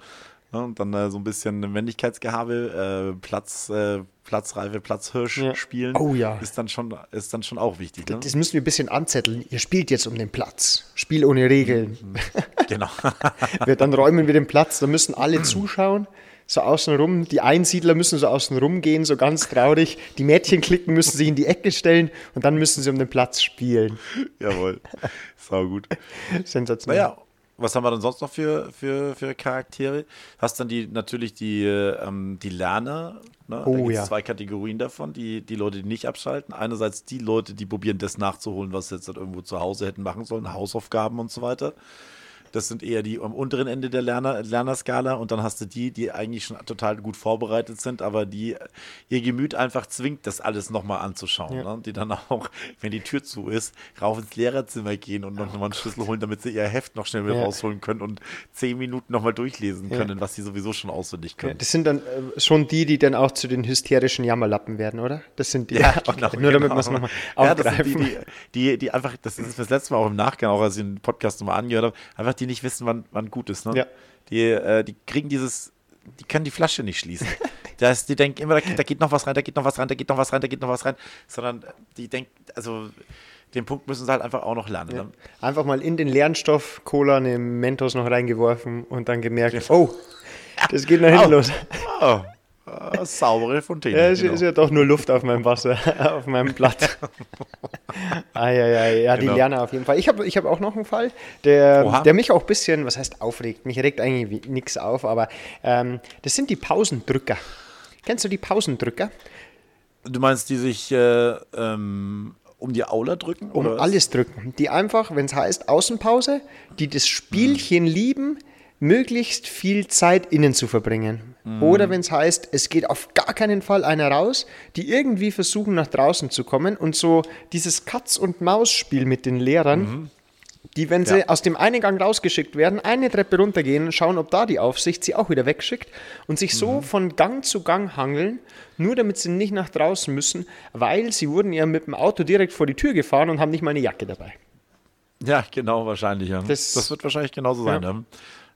Und dann äh, so ein bisschen Männlichkeitsgehabe, äh, Platz, äh, Platzreife, Platzhirsch Ja. spielen. Oh ja. Ist dann schon, ist dann schon auch wichtig. Ne? das müssen wir ein bisschen anzetteln. Ihr spielt jetzt um den Platz. Spiel ohne Regeln. genau. wir, dann räumen wir den Platz, da müssen alle zuschauen. So außenrum, die Einsiedler müssen so außenrum gehen, so ganz traurig. Die Mädchen klicken, müssen sich in die Ecke stellen und dann müssen sie um den Platz spielen. Jawohl. Sau gut. Sensationell. Naja, was haben wir denn sonst noch für, für, für Charaktere? Hast dann die natürlich die, äh, ähm, die Lerner. Ne? Oh, da gibt's ja. zwei Kategorien davon, die, die Leute, die nicht abschalten. Einerseits die Leute, die probieren, das nachzuholen, was sie jetzt halt irgendwo zu Hause hätten machen sollen, Hausaufgaben und so weiter. Das sind eher die am unteren Ende der Lerner, Lernerskala und dann hast du die, die eigentlich schon total gut vorbereitet sind, aber die ihr Gemüt einfach zwingt, das alles nochmal anzuschauen. Ja. Ne? Die dann auch, wenn die Tür zu ist, rauf ins Lehrerzimmer gehen und noch mal einen Schlüssel holen, damit sie ihr Heft noch schnell wieder Ja. rausholen können und zehn Minuten nochmal durchlesen können, was sie sowieso schon auswendig Ja, können. das sind dann äh, schon die, die dann auch zu den hysterischen Jammerlappen werden, oder? Das sind die. Ja, okay. genau, Nur damit genau. wir es nochmal Ja, das sind aufgreifen. die, die, die, die einfach, das ist das letzte Mal auch im Nachgang, auch als ich den Podcast nochmal angehört habe, einfach die nicht wissen, wann, wann gut ist. Ne? Ja. Die, äh, die kriegen dieses, die können die Flasche nicht schließen. das, die denken immer, da geht, da geht noch was rein, da geht noch was rein, da geht noch was rein, da geht noch was rein, sondern die denken, also den Punkt müssen sie halt einfach auch noch lernen. Ne? Einfach mal in den Lernstoff Cola eine Mentos noch reingeworfen und dann gemerkt, oh, das geht nach hinten Au. los. Oh, äh, saubere Fontäne. Ja, es genau. ist ja doch nur Luft auf meinem Wasser, auf meinem Blatt. ah, ja, ja, ja, die Genau. Lerner auf jeden Fall. Ich habe ich hab auch noch einen Fall, der, Oha. der mich auch ein bisschen, was heißt aufregt? Mich regt eigentlich nichts auf, aber ähm, das sind die Pausendrücker. Kennst du die Pausendrücker? Du meinst, die sich äh, ähm, um die Aula drücken? um was? alles drücken. Die einfach, wenn es heißt Außenpause, die das Spielchen lieben, möglichst viel Zeit innen zu verbringen. Oder wenn es heißt, es geht auf gar keinen Fall einer raus, die irgendwie versuchen nach draußen zu kommen und so dieses Katz-und-Maus-Spiel mit den Lehrern, die, wenn sie Ja. aus dem einen Gang rausgeschickt werden, eine Treppe runtergehen, schauen, ob da die Aufsicht sie auch wieder wegschickt und sich so von Gang zu Gang hangeln, nur damit sie nicht nach draußen müssen, weil sie wurden ja mit dem Auto direkt vor die Tür gefahren und haben nicht mal eine Jacke dabei. Ja, genau, wahrscheinlich. Ja. Das- Das, wird wahrscheinlich genauso sein. Ja.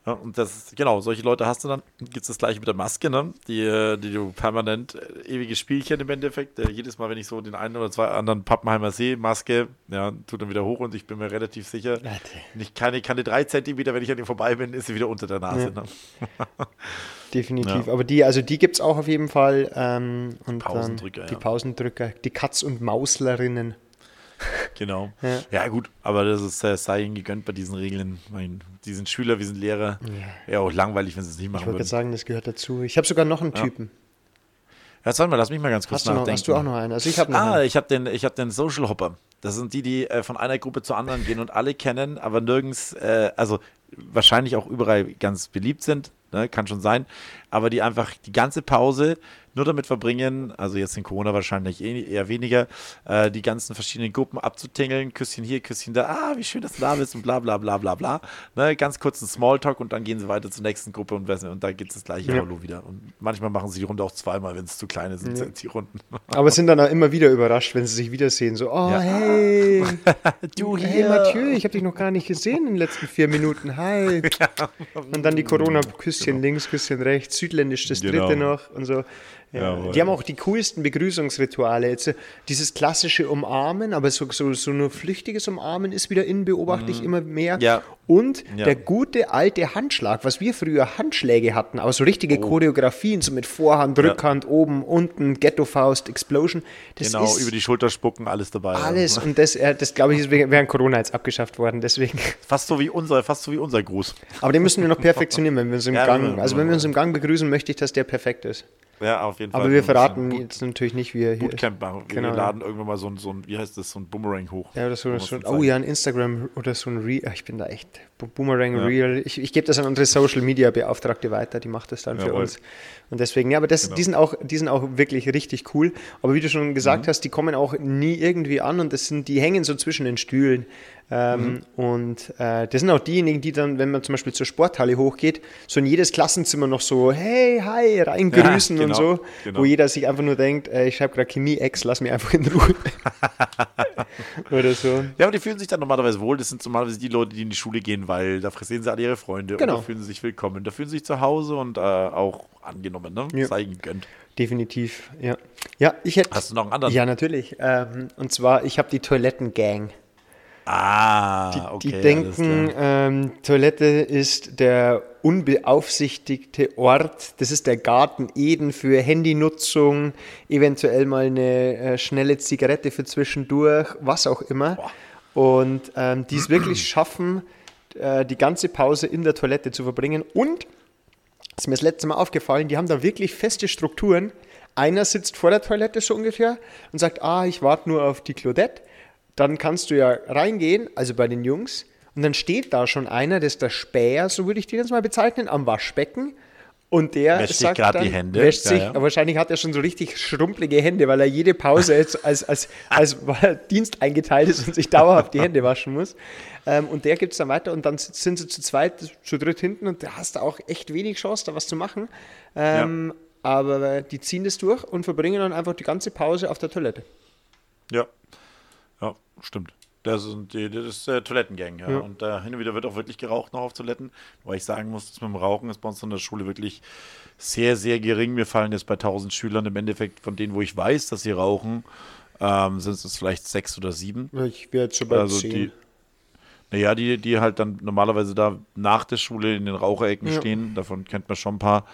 Ja. Und das, genau, solche Leute hast du dann. Gibt es das gleiche mit der Maske, ne? die, äh, die du permanent, äh, ewiges Spielchen im Endeffekt. Äh, jedes Mal, wenn ich so den einen oder zwei anderen Pappenheimer sehe, Maske, ja, tut dann wieder hoch und ich bin mir relativ sicher, Ja, nicht keine, keine drei Zentimeter, wenn ich an ihm vorbei bin, ist sie wieder unter der Nase. Ja. Ne? Definitiv. Ja. Aber die, also die gibt es auch auf jeden Fall. Ähm, und Pausendrücker, dann die ja. Pausendrücker, die Katz- und Mauslerinnen. Genau. Ja. Ja. gut, aber das ist, äh, sei ihnen gegönnt bei diesen Regeln. Ich meine, die sind Schüler, wir sind Lehrer. Ja, auch langweilig, wenn sie es nicht Ich machen wollte gerade würden. sagen, das gehört dazu. Ich habe sogar noch einen Typen. Jetzt warte mal, lass mich mal ganz kurz Hast du, noch, nachdenken. hast du auch noch einen? Also ich habe noch Ah, einen. ich habe den, ich hab den Social Hopper. Das sind die, die äh, von einer Gruppe zur anderen gehen und alle kennen, aber nirgends, äh, also wahrscheinlich auch überall ganz beliebt sind, ne? kann schon sein. Aber die einfach die ganze Pause nur damit verbringen, also jetzt in Corona wahrscheinlich eh, eher weniger, äh, die ganzen verschiedenen Gruppen abzutingeln, Küsschen hier, Küsschen da, ah, wie schön, dass du da bist und bla bla bla bla bla. Ne, ganz kurzen Smalltalk und dann gehen sie weiter zur nächsten Gruppe und, und da geht es das gleiche Ja. Hallo wieder. Und manchmal machen sie die Runde auch zweimal, wenn es zu kleine sind, Ja. die Runden. Aber sind dann auch immer wieder überrascht, wenn sie sich wiedersehen. So, oh, Ja. hey, Du hey Mathieu, ich habe dich noch gar nicht gesehen in den letzten vier Minuten. Hi. Und dann die Corona-Küsschen links, Küsschen rechts, südländisch das Genau. dritte noch und so. Ja. Die haben auch die coolsten Begrüßungsrituale. Jetzt, äh, dieses klassische Umarmen, aber so, so, so nur flüchtiges Umarmen ist wieder in, beobachte ich immer mehr. Mhm. Ja. Und Ja. der gute alte Handschlag, was wir früher Handschläge hatten, aber so richtige Choreografien, so mit Vorhand, Oh. Ja. Rückhand, oben, unten, Ghetto-Faust, Explosion. Genau, über die Schulter spucken, alles dabei. alles. Und das, äh, das glaube ich, ist während Corona jetzt abgeschafft worden. Deswegen. Fast so wie unser, fast so wie unser Gruß. Aber den müssen wir noch perfektionieren, wenn wir uns im Ja, Gang. wir- Also wenn wir uns im Gang begrüßen, möchte ich, dass der perfekt ist. Ja, auf jeden Fall. Aber wir verraten Boot- jetzt natürlich nicht, wie er hier. Bootcamp machen. Wir Genau, ja. laden irgendwann mal so ein, so ein, wie heißt das, so ein Boomerang hoch. Ja, oder so, so oh ja, ein Instagram oder so ein Reel. Ach, Ich bin da echt Boomerang Ja. Reel. Ich, ich gebe das an unsere Social Media Beauftragte weiter, die macht das dann für Jawohl. uns. Und deswegen, ja, aber das, Genau. die, sind auch, die sind auch wirklich richtig cool. Aber wie du schon Mhm. gesagt hast, die kommen auch nie irgendwie an und das sind, die hängen so zwischen den Stühlen. Ähm, Mhm. Und äh, das sind auch diejenigen, die dann, wenn man zum Beispiel zur Sporthalle hochgeht, so in jedes Klassenzimmer noch so, hey, hi, reingrüßen Ja, und genau, so, genau. wo jeder sich einfach nur denkt, äh, ich schreibe gerade Chemie-Ex, lass mich einfach in Ruhe. Oder so. Ja, aber die fühlen sich dann normalerweise wohl. Das sind normalerweise die Leute, die in die Schule gehen, weil da sehen sie alle ihre Freunde Genau. und da fühlen sie sich willkommen. Da fühlen sie sich zu Hause und äh, auch angenommen, ne? Ja. Sei ihnen gegönnt. Definitiv, ja. Ja, ich hätte. Hast du noch einen anderen? Ja, natürlich. Ähm, und zwar, ich habe die Toilettengang. Ah, Die, okay. die denken, ähm, Toilette ist der unbeaufsichtigte Ort. Das ist der Garten Eden für Handynutzung, eventuell mal eine äh, schnelle Zigarette für zwischendurch, was auch immer. Und ähm, die es wirklich schaffen, äh, die ganze Pause in der Toilette zu verbringen. Und, ist mir das letzte Mal aufgefallen, die haben da wirklich feste Strukturen. Einer sitzt vor der Toilette so ungefähr und sagt, ah, ich warte nur auf die Claudette. Dann kannst du ja reingehen, also bei den Jungs, und dann steht da schon einer, das ist der Späher, so würde ich den jetzt mal bezeichnen, am Waschbecken. Und der Wäscht sich sagt grad dann, die Hände. wäscht Ja, sich, ja. wahrscheinlich hat er schon so richtig schrumpelige Hände, weil er jede Pause jetzt als, als, als, Dienst eingeteilt ist und sich dauerhaft die Hände waschen muss. Ähm, und der gibt es dann weiter und dann sind sie zu zweit, zu dritt hinten und da hast du auch echt wenig Chance, da was zu machen. Ähm, Aber die ziehen das durch und verbringen dann einfach die ganze Pause auf der Toilette. Ja. Ja, stimmt. Das ist, die, das ist äh, Toilettengang, ja. Ja. Und äh, hin und wieder wird auch wirklich geraucht noch auf Toiletten. Wobei ich sagen muss, das mit dem Rauchen ist bei uns in der Schule wirklich sehr, sehr gering. Wir fallen jetzt bei 1000 Schülern im Endeffekt, von denen, wo ich weiß, dass sie rauchen, ähm, sind es vielleicht sechs oder sieben. Ich wäre jetzt schon bei Also zehn. die, naja, die, die halt dann normalerweise da nach der Schule in den Raucherecken Ja. stehen, davon kennt man schon ein paar.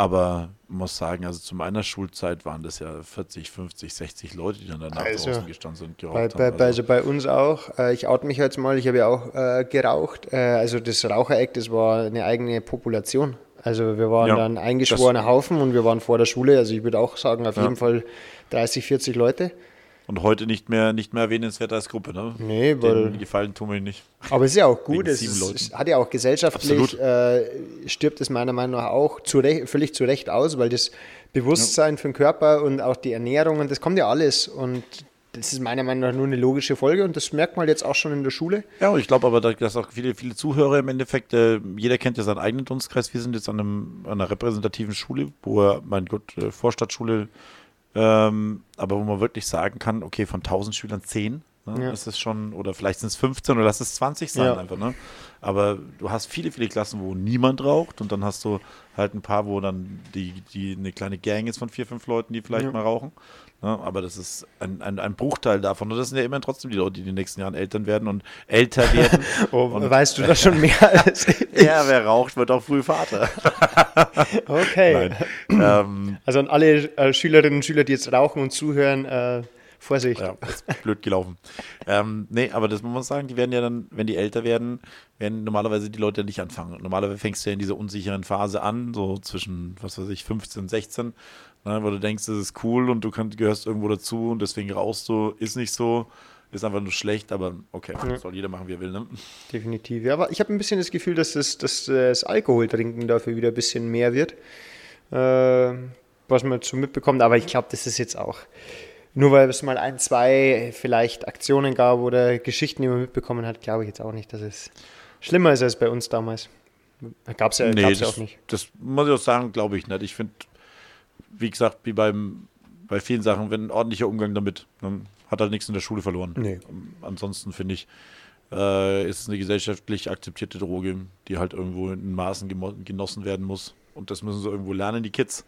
Aber muss sagen, also zu meiner Schulzeit waren das ja 40, 50, 60 Leute, die dann danach Also, draußen gestanden sind geraucht Bei, haben. bei, Also, also bei uns auch. Äh, ich oute mich jetzt mal, ich habe ja auch äh, geraucht. Äh, also das Rauchereck, das war eine eigene Population. Also wir waren Ja, dann ein eingeschworener Haufen und wir waren vor der Schule. Also ich würde auch sagen, auf Ja. jeden Fall 30, 40 Leute. Und heute nicht mehr, nicht mehr erwähnenswert als Gruppe, ne? Nee, weil- Den gefallen tun wir nicht. Aber es ist ja auch gut, es, ist, hat ja auch gesellschaftlich, äh, stirbt es meiner Meinung nach auch zu Recht, völlig zu Recht aus, weil das Bewusstsein für den Körper und auch die Ernährung und das kommt ja alles und das ist meiner Meinung nach nur eine logische Folge und das merkt man jetzt auch schon in der Schule. Ja, und ich glaube aber, da- dass auch viele, viele Zuhörer im Endeffekt, äh, jeder kennt ja seinen eigenen Dunstkreis. Wir sind jetzt an, einem, an einer repräsentativen Schule, wo er, mein Gott, äh, Vorstadtschule, ähm, aber wo man wirklich sagen kann, okay, von 1000 Schülern 10, ne, Ja. ist es schon, oder vielleicht sind es 15 oder lass es 20 sein Ja. einfach, ne? Aber du hast viele, viele Klassen, wo niemand raucht und dann hast du halt ein paar, wo dann die, die eine kleine Gang ist von vier, fünf Leuten, die vielleicht Ja. mal rauchen. Ne? Aber das ist ein, ein, ein Bruchteil davon. Und das sind ja immer trotzdem die Leute, die in den nächsten Jahren Eltern werden und älter werden. Oh, und, weißt du das schon mehr als ich? ja, wer raucht, wird auch früh Vater. Okay. Ähm, Also an alle äh, Schülerinnen und Schüler, die jetzt rauchen und zuhören, äh, Vorsicht. ja, ist blöd gelaufen. ähm, nee, aber das muss man sagen, die werden ja dann, wenn die älter werden, werden normalerweise die Leute ja nicht anfangen. Normalerweise fängst du ja in dieser unsicheren Phase an, so zwischen, was weiß ich, 15, 16, ne, wo du denkst, das ist cool und du kann, gehörst irgendwo dazu und deswegen rauchst du, ist nicht so, ist einfach nur schlecht, aber okay, soll jeder machen, wie er will, ne? Definitiv. Ja, aber ich habe ein bisschen das Gefühl, dass das, dass das Alkoholtrinken dafür wieder ein bisschen mehr wird. äh, was man so mitbekommt. Aber ich glaube, das ist jetzt auch nur weil es mal ein, zwei vielleicht Aktionen gab oder Geschichten, die man mitbekommen hat, glaube ich jetzt auch nicht, dass es schlimmer ist als bei uns damals. Gab es ja, Nee, ja auch nicht. das muss ich auch sagen, glaube ich nicht. Ich finde, wie gesagt, wie beim, bei vielen Sachen, wenn ein ordentlicher Umgang damit, dann hat halt nichts in der Schule verloren. Nee. Ansonsten finde ich, äh, ist es eine gesellschaftlich akzeptierte Droge, die halt irgendwo in Maßen genossen werden muss. Und das müssen sie irgendwo lernen, die Kids.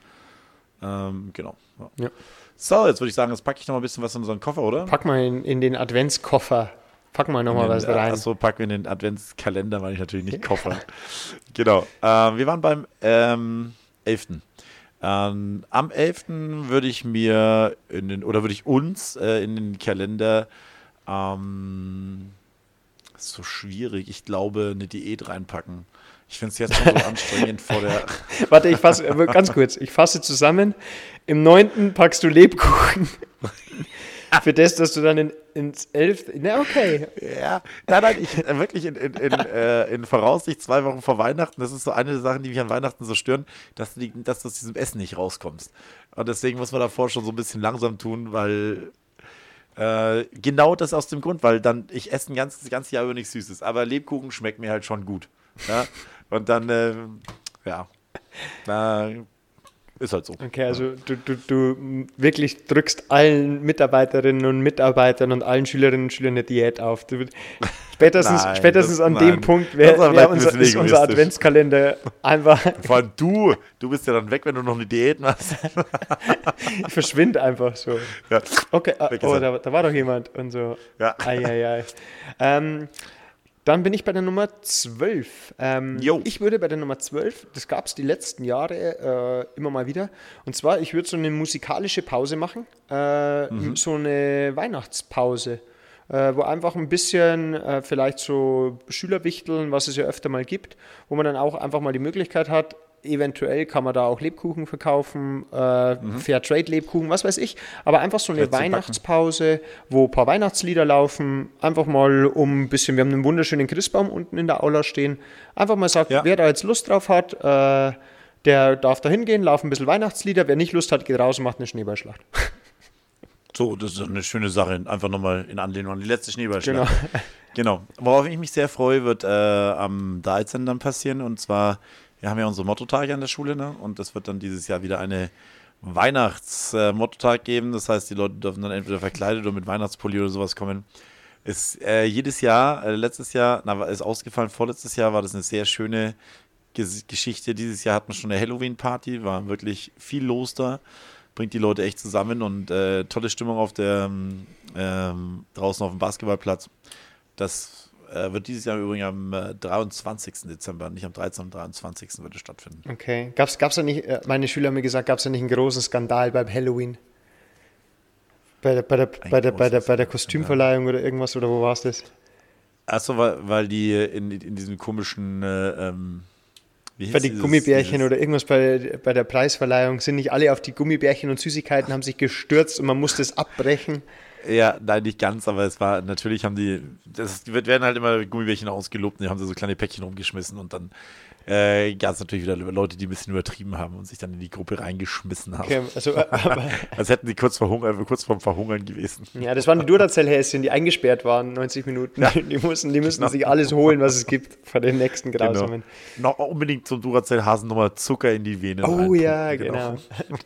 Ähm, genau. Ja. So, jetzt würde ich sagen, jetzt packe ich noch mal ein bisschen was in unseren Koffer, oder? Pack mal in, in den Adventskoffer. Pack mal nochmal was rein. Achso, packen wir in den Adventskalender, meine ich natürlich nicht Koffer. genau. Ähm, wir waren beim ähm, 11. Ähm, am 11. würde ich mir in den, oder würde ich uns äh, in den Kalender ähm, so schwierig, ich glaube, eine Diät reinpacken. Ich finde es jetzt schon so anstrengend vor der. Warte, ich fasse, äh, ganz kurz, ich fasse zusammen. Im 9. packst du Lebkuchen. Für das, dass du dann in, ins 11. Na, okay. Ja, nein, nein, ich äh, wirklich in, in, in, äh, in Voraussicht zwei Wochen vor Weihnachten, das ist so eine der Sachen, die mich an Weihnachten so stören, dass du, die, dass du aus diesem Essen nicht rauskommst. Und deswegen muss man davor schon so ein bisschen langsam tun, weil äh, genau das aus dem Grund, weil dann ich esse ein ganzes, das ganze Jahr über nichts Süßes, aber Lebkuchen schmeckt mir halt schon gut. Ja? Und dann, äh, ja, äh, ist halt so. Okay, also du, du, du wirklich drückst allen Mitarbeiterinnen und Mitarbeitern und allen Schülerinnen und Schülern eine Diät auf. Du, spätestens Nein, spätestens das- an nein. dem Punkt wäre wär unser, ist unser. Adventskalender einfach, Vor allem du, du bist ja dann weg, wenn du noch eine Diät machst. ich verschwinde einfach so. ja. Okay, ah, oh, da, da war doch jemand und so. Ja. Eieiei. Ähm, dann bin ich bei der Nummer 12. Ähm, ich würde bei der Nummer 12, das gab es die letzten Jahre äh, immer mal wieder, und zwar, ich würde so eine musikalische Pause machen, äh, Mhm. so eine Weihnachtspause, äh, wo einfach ein bisschen äh, vielleicht so Schülerwichteln, was es ja öfter mal gibt, wo man dann auch einfach mal die Möglichkeit hat, eventuell kann man da auch Lebkuchen verkaufen, äh, Fairtrade-Lebkuchen, was weiß ich, aber einfach so eine backen. Weihnachtspause, wo ein paar Weihnachtslieder laufen, einfach mal um ein bisschen, wir haben einen wunderschönen Christbaum unten in der Aula stehen, einfach mal sagt, Ja. wer da jetzt Lust drauf hat, äh, der darf da hingehen, laufen ein bisschen Weihnachtslieder, wer nicht Lust hat, geht raus und macht eine Schneeballschlacht. So, das ist eine schöne Sache. Einfach nochmal in Anlehnung an die letzte Schneeballschlacht. Genau. Genau. Worauf ich mich sehr freue, wird äh, am 13. dann passieren. Und zwar, wir haben ja unsere Mottotage an der Schule, ne? Und das wird dann dieses Jahr wieder eine Weihnachts-Mottotag geben. Das heißt, die Leute dürfen dann entweder verkleidet oder mit Weihnachtspulli oder sowas kommen. Ist äh, jedes Jahr, äh, letztes Jahr, na, ist ausgefallen, vorletztes Jahr war das eine sehr schöne Ges Geschichte. Dieses Jahr hatten wir schon eine Halloween-Party, war wirklich viel los da bringt die Leute echt zusammen und äh, tolle Stimmung auf der ähm, ähm, draußen auf dem Basketballplatz. Das äh, wird dieses Jahr übrigens am äh, 23. Dezember, nicht am 13., am 23. wird es stattfinden. Okay. Gab's, gab's da nicht, äh, meine Schüler haben mir gesagt, gab es da nicht einen großen Skandal beim Halloween? Bei der, bei der, bei der, bei der, bei der Kostümverleihung oder irgendwas, oder wo war es das? Achso, weil, weil die in, in diesem komischen äh, ähm, Bei den Gummibärchen dieses- oder irgendwas bei, bei der Preisverleihung sind nicht alle auf die Gummibärchen und Süßigkeiten, haben sich gestürzt und man musste es abbrechen. Ja, nein, nicht ganz, aber es war, natürlich haben die, das wird, werden halt immer Gummibärchen ausgelobt und die haben so kleine Päckchen rumgeschmissen und dann äh, es natürlich wieder Leute, die ein bisschen übertrieben haben und sich dann in die Gruppe reingeschmissen haben. Okay, also, äh, Als hätten sie kurz, verhungern, äh, kurz vorm Verhungern gewesen. ja, das waren die Duracell-Häschen, die eingesperrt waren, 90 Minuten. Die mussten, die mussten sich alles holen, was es gibt vor den nächsten Grausamen. Noch unbedingt zum Duracell-Hasen nochmal Zucker in die Vene. Oh ja, genau.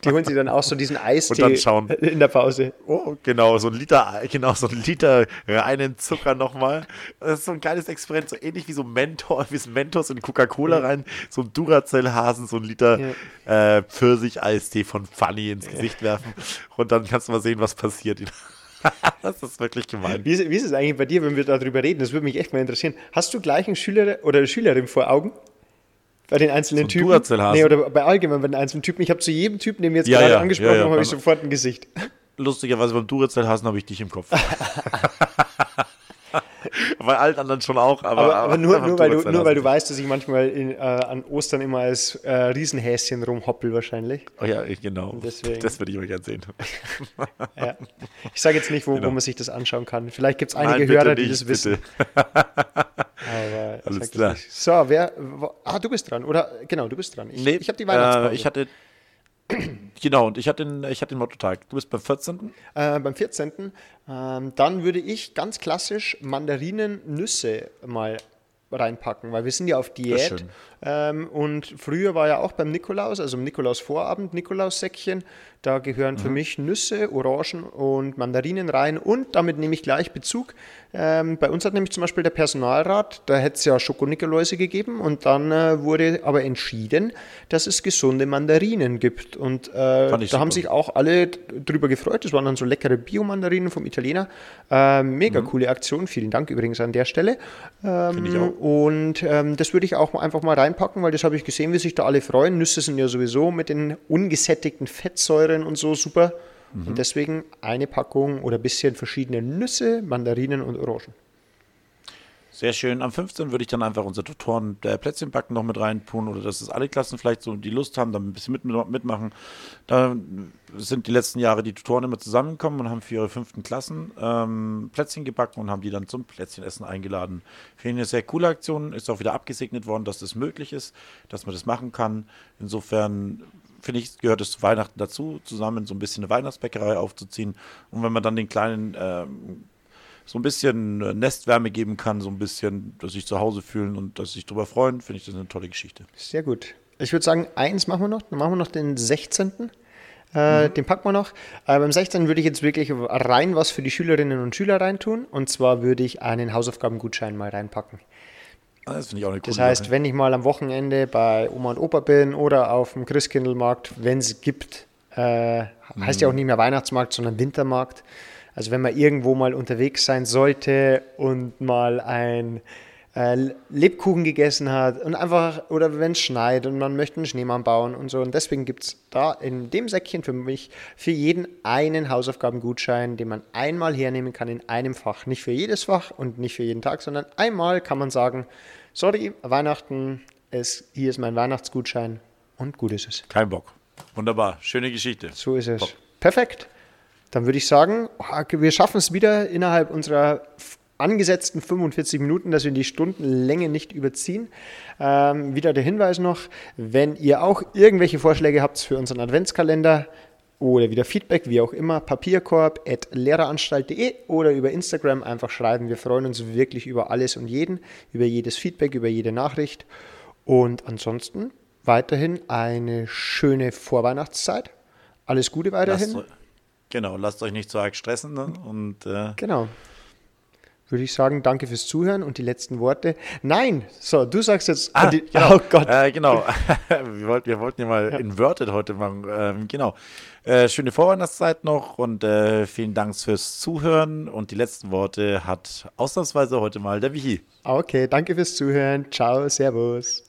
Die holen sich dann auch so diesen Eistee dann schauen. in der Pause. Oh, genau, so ein Liter, genau, so ein Liter reinen Zucker nochmal. Das ist so ein geiles Experiment, so ähnlich wie so Mentor, wie so Mentos in Coca-Cola rein, so ein Duracell-Hasen, so ein Liter äh, Pfirsich-Eistee von Funny ins Gesicht werfen und dann kannst du mal sehen, was passiert. das ist wirklich gemein. Wie ist, wie ist es eigentlich bei dir, wenn wir darüber reden? Das würde mich echt mal interessieren. Hast du gleich einen Schüler oder eine Schülerin vor Augen? Bei den einzelnen So Typen? Nee, oder bei allgemein bei den einzelnen Typen. Ich habe zu jedem Typen, den wir jetzt Ja, gerade ja, angesprochen ja, ja. haben, habe ich sofort ein Gesicht. Lustigerweise beim Duracell-Hasen habe ich dich im Kopf. Bei allen anderen schon auch, aber, Aber, aber nur, nur, weil du, nur weil du weißt, dass ich manchmal in, äh, an Ostern immer als äh, Riesenhäschen rumhoppel wahrscheinlich. Oh ja, genau. Deswegen. Das würde ich mal gerne sehen. Ja. Ich sage jetzt nicht, wo, Genau. wo man sich das anschauen kann. Vielleicht gibt es einige Nein, Hörer, die nicht, das wissen. Alles klar. So, wer. wo- Ah, du bist dran. Oder genau, du bist dran. Ich, ich habe die Weihnachtspause. Äh, ich hatte Genau, und ich hatte den, ich hatte den Motto-Tag. Du bist beim 14. Äh, beim 14. Ähm, dann würde ich ganz klassisch Mandarinen, Nüsse mal reinpacken, weil wir sind ja auf Diät. Ähm, und früher war ja auch beim Nikolaus, also im Nikolaus-Vorabend, Nikolaussäckchen, da gehören mhm. für mich Nüsse, Orangen und Mandarinen rein und damit nehme ich gleich Bezug. Ähm, bei uns hat nämlich zum Beispiel der Personalrat, da hätte es ja Schokonikoläuse gegeben und dann äh, wurde aber entschieden, dass es gesunde Mandarinen gibt. Und äh, da super. haben sich auch alle drüber gefreut. Das waren dann so leckere Bio-Mandarinen vom Italiener. Äh, mega mhm. coole Aktion. Vielen Dank übrigens an der Stelle. Ähm, ich auch. Und ähm, das würde ich auch einfach mal reinpacken, weil das habe ich gesehen, wie sich da alle freuen. Nüsse sind ja sowieso mit den ungesättigten Fettsäuren und so super. Mhm. Und deswegen eine Packung oder ein bisschen verschiedene Nüsse, Mandarinen und Orangen. Sehr schön. Am 15. würde ich dann einfach unser Tutoren der Plätzchenbacken noch mit rein tun oder dass es alle Klassen vielleicht so die Lust haben, da ein bisschen mit, mitmachen. Da sind die letzten Jahre die Tutoren immer zusammengekommen und haben für ihre fünften Klassen ähm, Plätzchen gebacken und haben die dann zum Plätzchenessen eingeladen. Finde ich eine sehr coole Aktion. Ist auch wieder abgesegnet worden, dass das möglich ist, dass man das machen kann. Insofern finde ich, gehört es zu Weihnachten dazu, zusammen so ein bisschen eine Weihnachtsbäckerei aufzuziehen. Und wenn man dann den kleinen ähm, so ein bisschen Nestwärme geben kann, so ein bisschen, dass sich zu Hause fühlen und dass sich darüber freuen, finde ich das eine tolle Geschichte. Sehr gut. Ich würde sagen, eins machen wir noch, dann machen wir noch den 16. Äh, mhm. Den packen wir noch. Äh, beim 16. würde ich jetzt wirklich rein was für die Schülerinnen und Schüler reintun. Und zwar würde ich einen Hausaufgabengutschein mal reinpacken. Ah, das finde ich auch eine coole Das heißt, Sache. wenn ich mal am Wochenende bei Oma und Opa bin oder auf dem Christkindlmarkt, wenn es gibt, äh, heißt ja auch mhm. nicht mehr Weihnachtsmarkt, sondern Wintermarkt. Also wenn man irgendwo mal unterwegs sein sollte und mal ein äh, Lebkuchen gegessen hat und einfach, oder wenn es schneit und man möchte einen Schneemann bauen und so. Und deswegen gibt es da in dem Säckchen für mich für jeden einen Hausaufgabengutschein, den man einmal hernehmen kann in einem Fach. Nicht für jedes Fach und nicht für jeden Tag, sondern einmal kann man sagen, sorry, Weihnachten, es, hier ist mein Weihnachtsgutschein und gut ist es. Kein Bock. Wunderbar, schöne Geschichte. So ist es. Bock. Perfekt. Dann würde ich sagen, wir schaffen es wieder innerhalb unserer angesetzten 45 Minuten, dass wir die Stundenlänge nicht überziehen. Ähm, wieder der Hinweis noch, wenn ihr auch irgendwelche Vorschläge habt für unseren Adventskalender, oder wieder Feedback, wie auch immer, papierkorb.lehreranstalt.de oder über Instagram einfach schreiben. Wir freuen uns wirklich über alles und jeden, über jedes Feedback, über jede Nachricht. Und ansonsten weiterhin eine schöne Vorweihnachtszeit. Alles Gute weiterhin. Lasst, genau, lasst euch nicht so arg stressen. Ne? Und, äh, genau würde ich sagen, danke fürs Zuhören und die letzten Worte. Nein, so, du sagst jetzt. Ah, die, genau. Oh Gott. Äh, genau. wir, wollten, wir wollten ja mal ja. inverted heute machen. Ähm, genau. Äh, schöne Vorweihnachtszeit noch und äh, vielen Dank fürs Zuhören. Und die letzten Worte hat ausnahmsweise heute mal der Vihi. Okay, danke fürs Zuhören. Ciao, Servus.